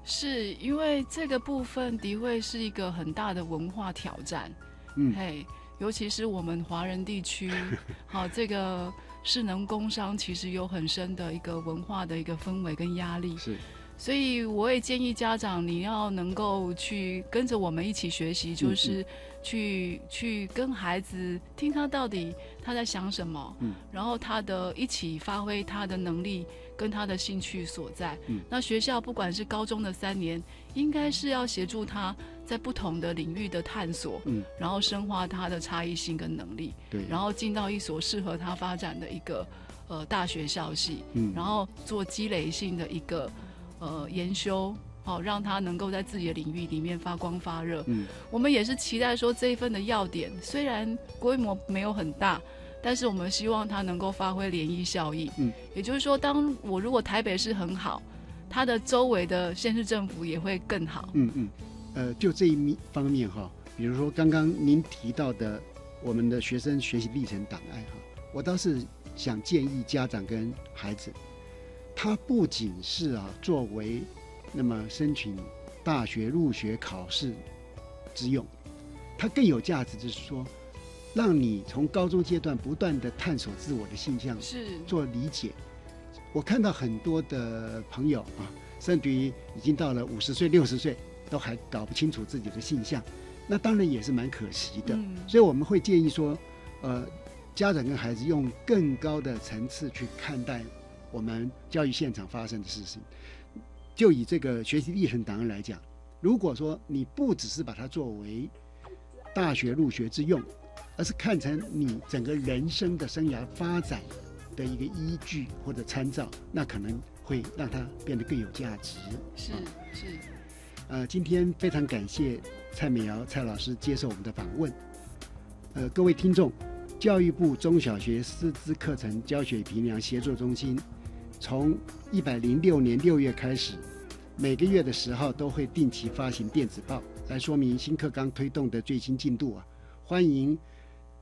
是因为这个部分的确是一个很大的文化挑战，嗯，嘿，尤其是我们华人地区，[laughs] 好，这个是能工商其实有很深的一个文化的一个氛围跟压力，是，所以我也建议家长你要能够去跟着我们一起学习，就是去去跟孩子听他到底他在想什么，嗯，然后他的一起发挥他的能力。跟他的兴趣所在，嗯，那学校不管是高中的三年，应该是要协助他在不同的领域的探索，嗯，然后深化他的差异性跟能力，对，然后进到一所适合他发展的一个呃大学校系，嗯，然后做积累性的一个呃研修，好让他能够在自己的领域里面发光发热，嗯，我们也是期待说这一份的要点虽然规模没有很大。但是我们希望它能够发挥涟漪效应，嗯，也就是说，当我如果台北市很好，它的周围的县市政府也会更好，嗯嗯，呃，就这一方面哈，比如说刚刚您提到的我们的学生学习历程档案哈，我倒是想建议家长跟孩子，他不仅是啊作为那么申请大学入学考试之用，它更有价值，就是说。让你从高中阶段不断的探索自我的性向，是做理解。我看到很多的朋友啊，甚至于已经到了五十岁、六十岁，都还搞不清楚自己的性向，那当然也是蛮可惜的。所以我们会建议说，呃，家长跟孩子用更高的层次去看待我们教育现场发生的事情。就以这个学习历程档案来讲，如果说你不只是把它作为大学入学之用，而是看成你整个人生的生涯发展的一个依据或者参照，那可能会让它变得更有价值。是是，呃，今天非常感谢蔡美瑶蔡老师接受我们的访问。呃，各位听众，教育部中小学师资课程教学评量协作中心从一百零六年六月开始，每个月的十号都会定期发行电子报，来说明新课纲推动的最新进度啊，欢迎。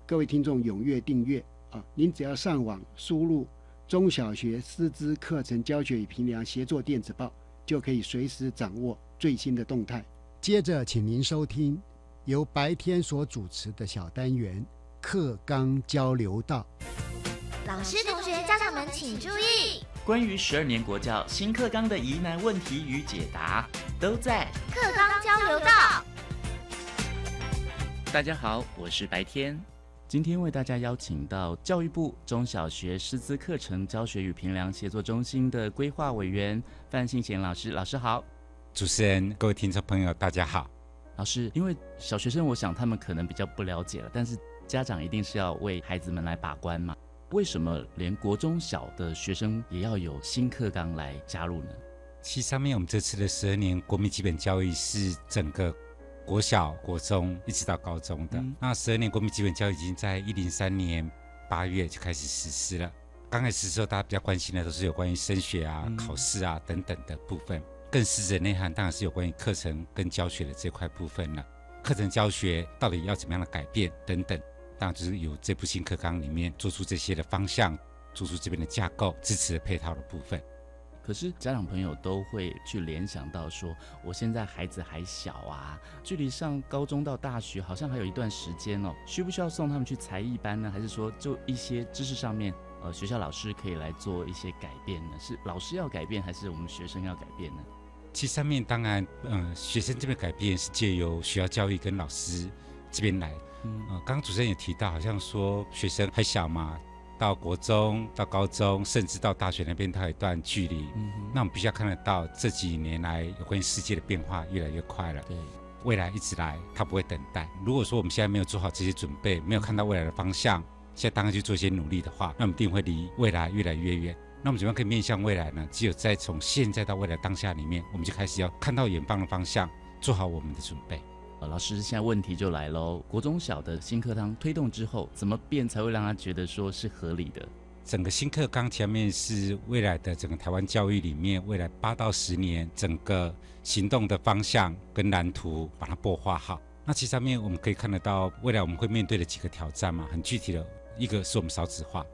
各位听众踊跃订阅啊！您只要上网输入“中小学师资课程教学与评量协作电子报”，就可以随时掌握最新的动态。接着，请您收听由白天所主持的小单元“课纲交流道”。老师、同学、家长们请注意：关于十二年国教新课纲的疑难问题与解答，都在“课纲交流道”。大家好，我是白天。今天为大家邀请到教育部中小学师资课程教学与评量协作中心的规划委员范信贤老师，老师好。主持人、各位听众朋友，大家好。老师，因为小学生，我想他们可能比较不了解了，但是家长一定是要为孩子们来把关嘛？为什么连国中小的学生也要有新课纲来加入呢？其实上面我们这次的十二年国民基本教育是整个国小、国中一直到高中的。那十二年国民基本教育已经在一零三年八月就开始实施了。刚开始的时候，大家比较关心的都是有关于升学啊、考试啊等等的部分。更实质内涵当然是有关于课程跟教学的这块部分了。课程教学到底要怎么样的改变等等，当然就是有这部新课纲里面做出这些的方向，做出这边的架构、支持的配套的部分。可是家长朋友都会去联想到说，我现在孩子还小啊，距离上高中到大学好像还有一段时间哦，需不需要送他们去才艺班呢？还是说就一些知识上面，呃，学校老师可以来做一些改变呢？是老师要改变，还是我们学生要改变呢？其上面当然，嗯，学生这边改变是借由学校教育跟老师这边来。嗯，刚刚主持人也提到，好像说学生还小嘛。到国中、到高中，甚至到大学那边，它有一段距离。嗯，那我们必须要看得到，这几年来有关于世界的变化越来越快了。对，未来一直来，他不会等待。如果说我们现在没有做好这些准备，没有看到未来的方向，现在当然去做一些努力的话，那我们一定会离未来越来越远。那我们怎么样可以面向未来呢？只有在从现在到未来当下里面，我们就开始要看到远方的方向，做好我们的准备。呃老师，现在问题就来喽。国中小的新课堂推动之后，怎么变才会让他觉得说是合理的？整个新课纲前面是未来的整个台湾教育里面，未来八到十年整个行动的方向跟蓝图，把它擘画好。那其实上面我们可以看得到，未来我们会面对的几个挑战嘛，很具体的一个是我们少子化。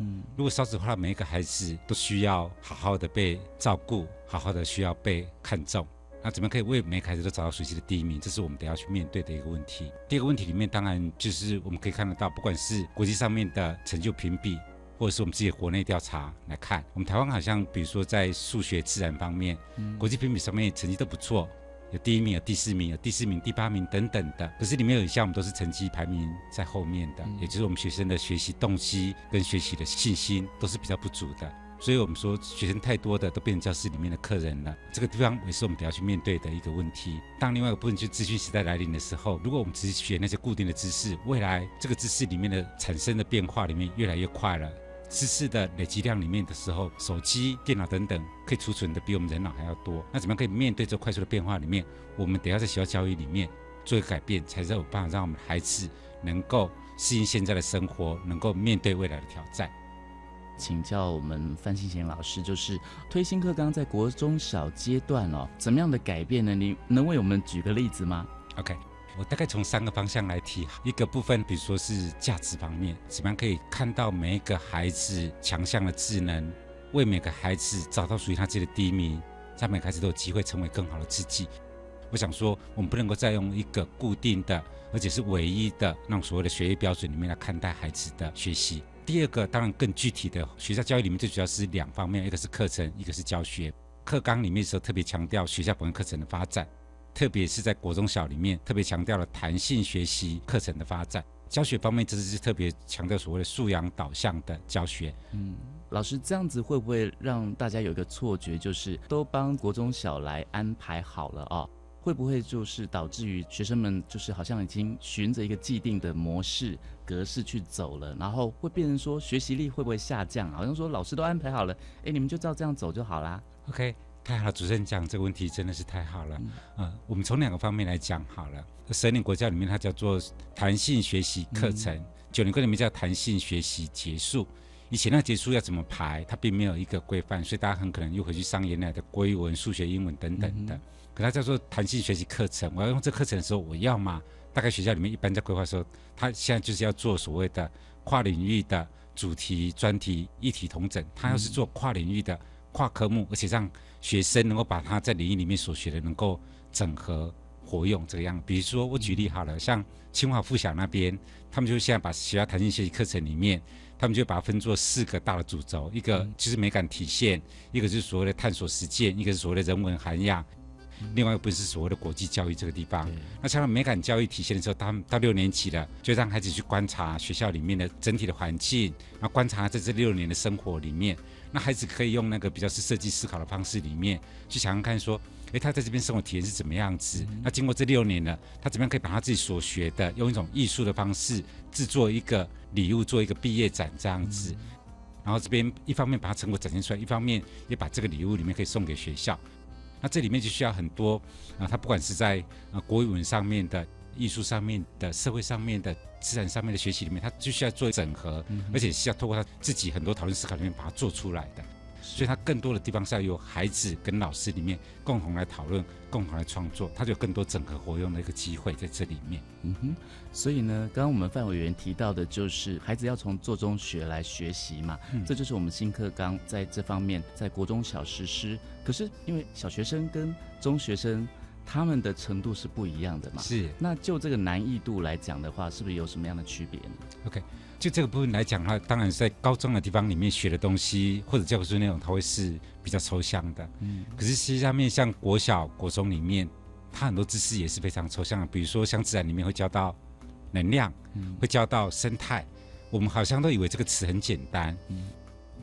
嗯，如果少子化，每一个孩子都需要好好的被照顾，好好的需要被看重。那怎么可以为每个孩子都找到熟悉的第一名？这是我们得要去面对的一个问题。第二个问题里面，当然就是我们可以看得到，不管是国际上面的成就评比，或者是我们自己的国内调查来看，我们台湾好像，比如说在数学、自然方面，国际评比上面成绩都不错，有第一名、有第四名、有第四名、第八名等等的。可是里面有一项，我们都是成绩排名在后面的，也就是我们学生的学习动机跟学习的信心都是比较不足的。所以我们说，学生太多的都变成教室里面的客人了，这个地方也是我们得要去面对的一个问题。当另外一个部分就资讯时代来临的时候，如果我们只是学那些固定的知识，未来这个知识里面的产生的变化里面越来越快了，知识的累积量里面的时候，手机、电脑等等可以储存的比我们人脑还要多。那怎么样可以面对这快速的变化里面，我们得要在学校教育里面做一个改变，才有办法让我们孩子能够适应现在的生活，能够面对未来的挑战。请教我们范新贤老师，就是推新课纲在国中小阶段哦，怎么样的改变呢？你能为我们举个例子吗？OK，我大概从三个方向来提，一个部分，比如说是价值方面，怎么样可以看到每一个孩子强项的智能，为每个孩子找到属于他自己的第一名，让每个孩子都有机会成为更好的自己。我想说，我们不能够再用一个固定的，而且是唯一的那种所谓的学业标准里面来看待孩子的学习。第二个当然更具体的学校教育里面最主要是两方面，一个是课程，一个是教学。课纲里面时候特别强调学校本科课程的发展，特别是在国中小里面特别强调了弹性学习课程的发展。教学方面这是特别强调所谓的素养导向的教学。嗯，老师这样子会不会让大家有一个错觉，就是都帮国中小来安排好了啊？会不会就是导致于学生们就是好像已经循着一个既定的模式格式去走了，然后会变成说学习力会不会下降？好像说老师都安排好了，哎，你们就照这样走就好啦。OK，太好了，主持人讲这个问题真的是太好了。嗯，我们从两个方面来讲好了。十二年国教里面它叫做弹性学习课程，九年国里面叫弹性学习结束。以前那结束要怎么排，它并没有一个规范，所以大家很可能又回去上原来的国语文、数学、英文等等的。可它叫做弹性学习课程，我要用这课程的时候，我要吗？大概学校里面一般在规划说，他现在就是要做所谓的跨领域的主题、专题、一体同整。他要是做跨领域的、跨科目，而且让学生能够把他在领域里面所学的能够整合活用这个样。比如说我举例好了，像清华附小那边，他们就现在把学校弹性学习课程里面，他们就把它分作四个大的主轴，一个就是美感体现，一个就是所谓的探索实践，一个是所谓的人文涵养。另外一部是所谓的国际教育这个地方，那像美感教育体现的时候，他们到六年级了，就让孩子去观察学校里面的整体的环境，然后观察在这六年的生活里面，那孩子可以用那个比较是设计思考的方式里面去想想看，说，诶，他在这边生活体验是怎么样子？那经过这六年呢，他怎么样可以把他自己所学的，用一种艺术的方式制作一个礼物，做一个毕业展这样子，然后这边一方面把它成果展现出来，一方面也把这个礼物里面可以送给学校。那这里面就需要很多啊，他不管是在啊国语文上面的、艺术上面的、社会上面的、自然上面的学习里面，他就需要做整合，而且是要透过他自己很多讨论思考里面把它做出来的。所以，他更多的地方是要由孩子跟老师里面共同来讨论、共同来创作，他就有更多整合活用的一个机会在这里面。嗯哼。所以呢，刚刚我们范委员提到的，就是孩子要从做中学来学习嘛，这就是我们新课纲在这方面在国中小实施。可是，因为小学生跟中学生他们的程度是不一样的嘛，是。那就这个难易度来讲的话，是不是有什么样的区别呢？OK。就这个部分来讲的话，当然在高中的地方里面学的东西或者教科书内容，它会是比较抽象的。嗯，可是实际上面像国小、国中里面，它很多知识也是非常抽象的。比如说像自然里面会教到能量，会教到生态，我们好像都以为这个词很简单。嗯，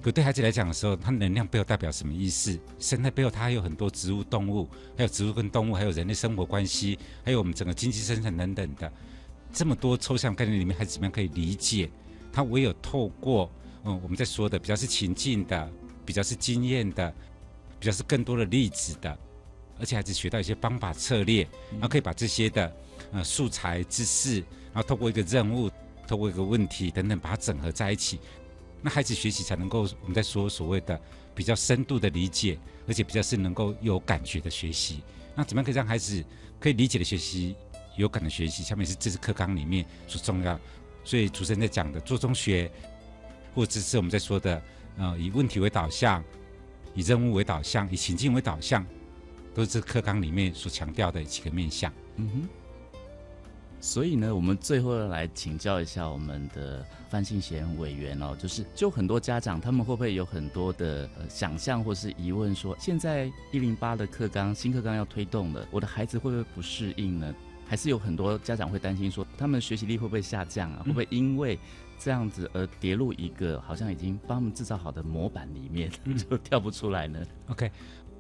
可对孩子来讲的时候，它能量背后代表什么意思？生态背后它还有很多植物、动物，还有植物跟动物，还有人类生活关系，还有我们整个经济生产等等的，这么多抽象概念里面，孩子怎么样可以理解？他唯有透过嗯，我们在说的比较是情境的，比较是经验的，比较是更多的例子的，而且孩子学到一些方法策略，然后可以把这些的呃素材知识，然后透过一个任务，透过一个问题等等，把它整合在一起，那孩子学习才能够我们在说所谓的比较深度的理解，而且比较是能够有感觉的学习。那怎么样可以让孩子可以理解的学习，有感的学习？下面是这次课纲里面所重要。所以主持人在讲的做中学，或者是我们在说的，呃，以问题为导向，以任务为导向，以情境为导向，都是这课纲里面所强调的几个面向。嗯哼。所以呢，我们最后要来请教一下我们的范信贤委员哦，就是就很多家长他们会不会有很多的呃想象或是疑问，说现在一零八的课纲新课纲要推动了，我的孩子会不会不适应呢？还是有很多家长会担心说，他们学习力会不会下降啊？会不会因为这样子而跌入一个好像已经帮他们制造好的模板里面，[laughs] 就跳不出来呢？OK，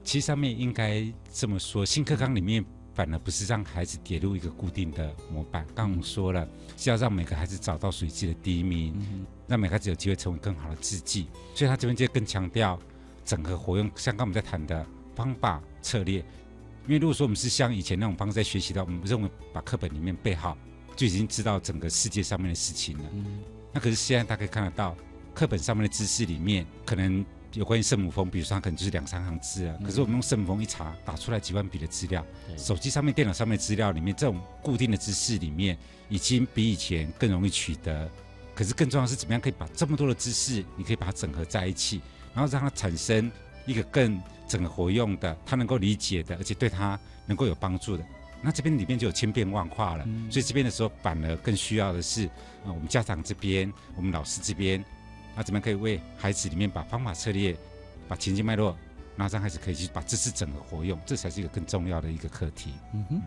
其实上面应该这么说，新课纲里面反而不是让孩子跌入一个固定的模板。刚我们说了，是要让每个孩子找到属于自己的第一名，让每个孩子有机会成为更好的自己。所以他这边就更强调整合活用，像刚我们在谈的方法策略。因为如果说我们是像以前那种方式在学习的，我们认为把课本里面背好就已经知道整个世界上面的事情了。那可是现在大家可以看得到，课本上面的知识里面可能有关于圣母峰，比如说它可能就是两三行字啊。可是我们用圣母峰一查，打出来几万笔的资料。手机上面、电脑上面资料里面，这种固定的知识里面，已经比以前更容易取得。可是更重要是怎么样可以把这么多的知识，你可以把它整合在一起，然后让它产生一个更。整个活用的，他能够理解的，而且对他能够有帮助的，那这边里面就有千变万化了。所以这边的时候，反而更需要的是，啊，我们家长这边，我们老师这边，那怎么样可以为孩子里面把方法策略，把情境脉络，然后让孩子可以去把知识整合活用，这才是一个更重要的一个课题。嗯哼。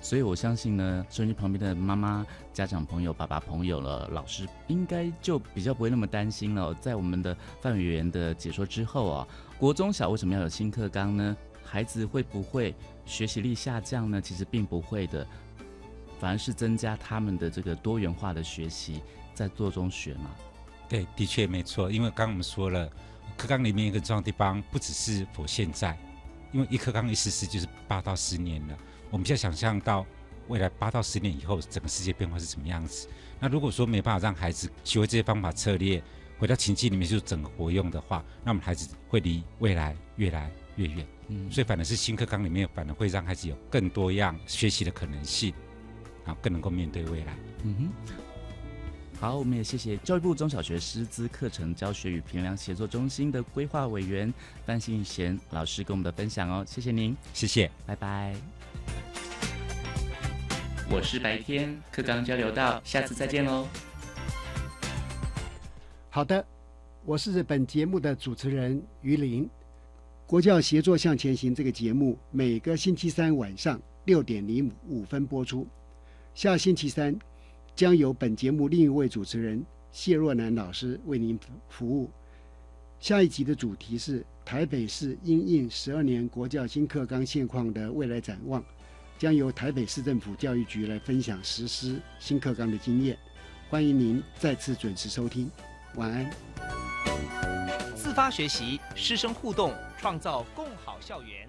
所以我相信呢，收音机旁边的妈妈、家长朋友、爸爸朋友了，老师应该就比较不会那么担心了。在我们的范委员的解说之后啊。国中小为什么要有新课纲呢？孩子会不会学习力下降呢？其实并不会的，反而是增加他们的这个多元化的学习，在做中学嘛。对，的确没错。因为刚刚我们说了，课纲里面一个重要地方，不只是否现在，因为一课纲一实施就是八到十年了。我们现在想象到未来八到十年以后，整个世界变化是什么样子？那如果说没办法让孩子学会这些方法策略，回到情境里面就整个活用的话，那我们孩子会离未来越来越远。嗯，所以反而是新课纲里面，反而会让孩子有更多样学习的可能性，啊，更能够面对未来。嗯哼。好，我们也谢谢教育部中小学师资课程教学与评量协作中心的规划委员范信贤老师跟我们的分享哦，谢谢您，谢谢，拜拜。我是白天课纲交流道，下次再见喽。好的，我是本节目的主持人于林。国教协作向前行这个节目每个星期三晚上六点零五分播出。下星期三将由本节目另一位主持人谢若楠老师为您服务。下一集的主题是台北市因应十二年国教新课纲现况的未来展望，将由台北市政府教育局来分享实施新课纲的经验。欢迎您再次准时收听。晚安。自发学习，师生互动，创造共好校园。